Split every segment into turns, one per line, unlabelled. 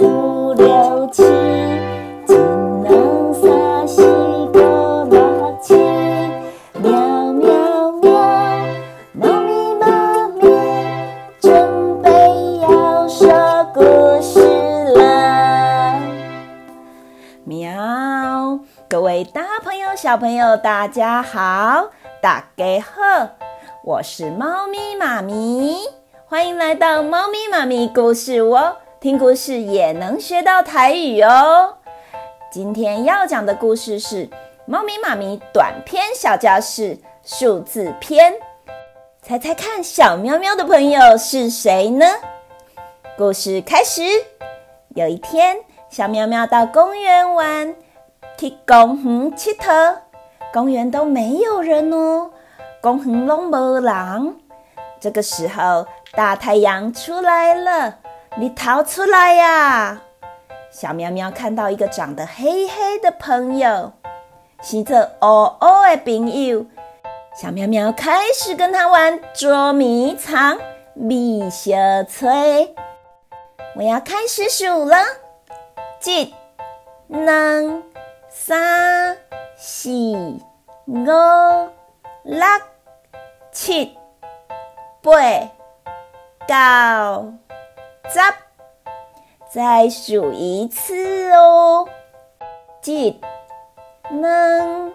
五六七只能撒西哆啦西喵喵喵猫咪妈咪准备要说故事啦喵各位大朋友小朋友大家好大家好我是猫咪妈咪欢迎来到猫咪妈咪故事屋听故事也能学到台语哦。今天要讲的故事是猫咪妈咪短篇小教室数字篇，猜猜看，小喵喵的朋友是谁呢？故事开始。有一天，小喵喵到公园玩。去公园佚佗，公园都没有人哦，公园拢无人。这个时候，大太阳出来了，你逃出来呀！小喵喵看到一个长得黑黑的朋友，是个乌乌的朋友。小喵喵开始跟他玩捉迷藏、密小吹。我要开始数了，一、两。三、四、五、六、七、八、九、十，再数一次哦。一、两、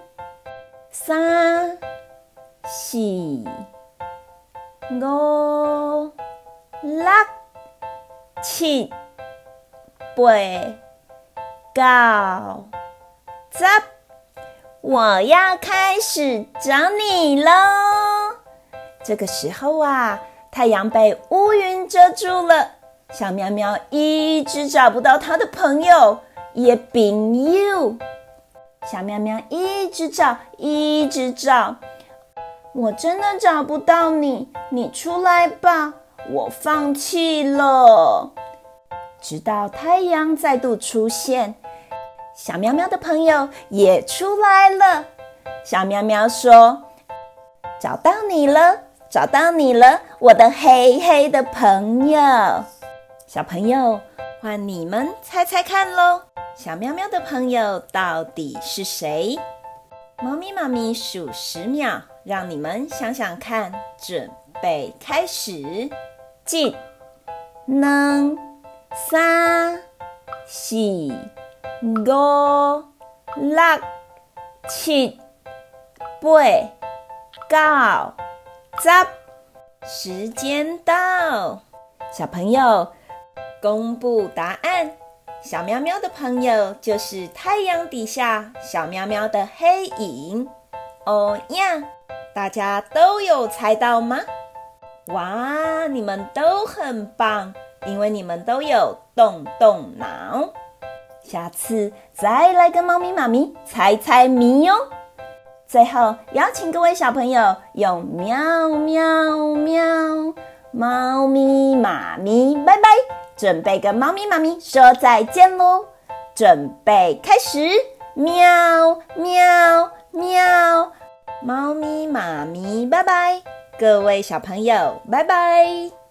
三、四、五、六、七、八、九。十，我要开始找你喽！这个时候啊，太阳被乌云遮住了，小喵喵一直找不到它的朋友，也朋友。小喵喵一直找，一直找，我真的找不到你，你出来吧，我放弃了。直到太阳再度出现。小喵喵的朋友也出来了。小喵喵说：“找到你了，找到你了，我的黑黑的朋友。”小朋友，换你们猜猜看喽！小喵喵的朋友到底是谁？猫咪妈咪数十秒，让你们想想看。准备开始，一、两、三、四。五、六、七、八、九、十，时间到，小朋友公布答案。小喵喵的朋友就是太阳底下小喵喵的黑影。哦呀，大家都有猜到吗？哇，你们都很棒，因为你们都有动动脑。下次再来跟猫咪妈咪猜猜谜哟！最后邀请各位小朋友用喵喵喵，猫咪妈咪拜拜，准备跟猫咪妈咪说再见喽！准备开始，喵喵喵，猫咪妈咪拜拜，各位小朋友拜拜。